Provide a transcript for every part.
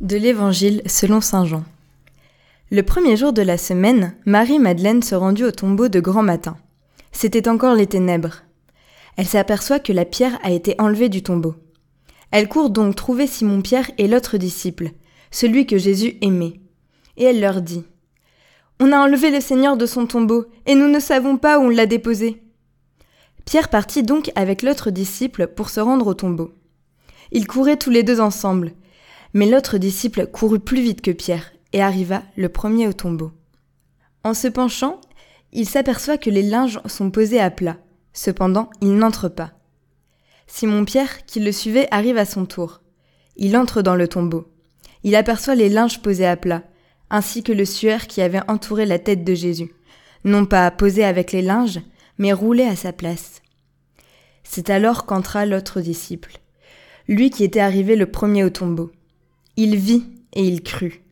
De l'Évangile selon Saint Jean. Le premier jour de la semaine, Marie-Madeleine se rendit au tombeau de grand matin. C'était encore les ténèbres. Elle s'aperçoit que la pierre a été enlevée du tombeau. Elle court donc trouver Simon-Pierre et l'autre disciple, celui que Jésus aimait. Et elle leur dit On a enlevé le Seigneur de son tombeau, et nous ne savons pas où on l'a déposé. Pierre partit donc avec l'autre disciple pour se rendre au tombeau. Ils couraient tous les deux ensemble, mais l'autre disciple courut plus vite que Pierre et arriva le premier au tombeau. En se penchant, il s'aperçoit que les linges sont posés à plat. Cependant, il n'entre pas. Simon-Pierre, qui le suivait, arrive à son tour. Il entre dans le tombeau. Il aperçoit les linges posés à plat, ainsi que le suaire qui avait entouré la tête de Jésus, non pas posé avec les linges, mais roulé à sa place. C'est alors qu'entra l'autre disciple, lui qui était arrivé le premier au tombeau. Il vit et il crut.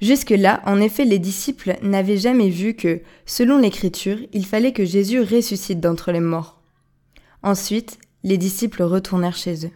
Jusque-là, en effet, les disciples n'avaient jamais vu que, selon l'Écriture, il fallait que Jésus ressuscite d'entre les morts. Ensuite, les disciples retournèrent chez eux.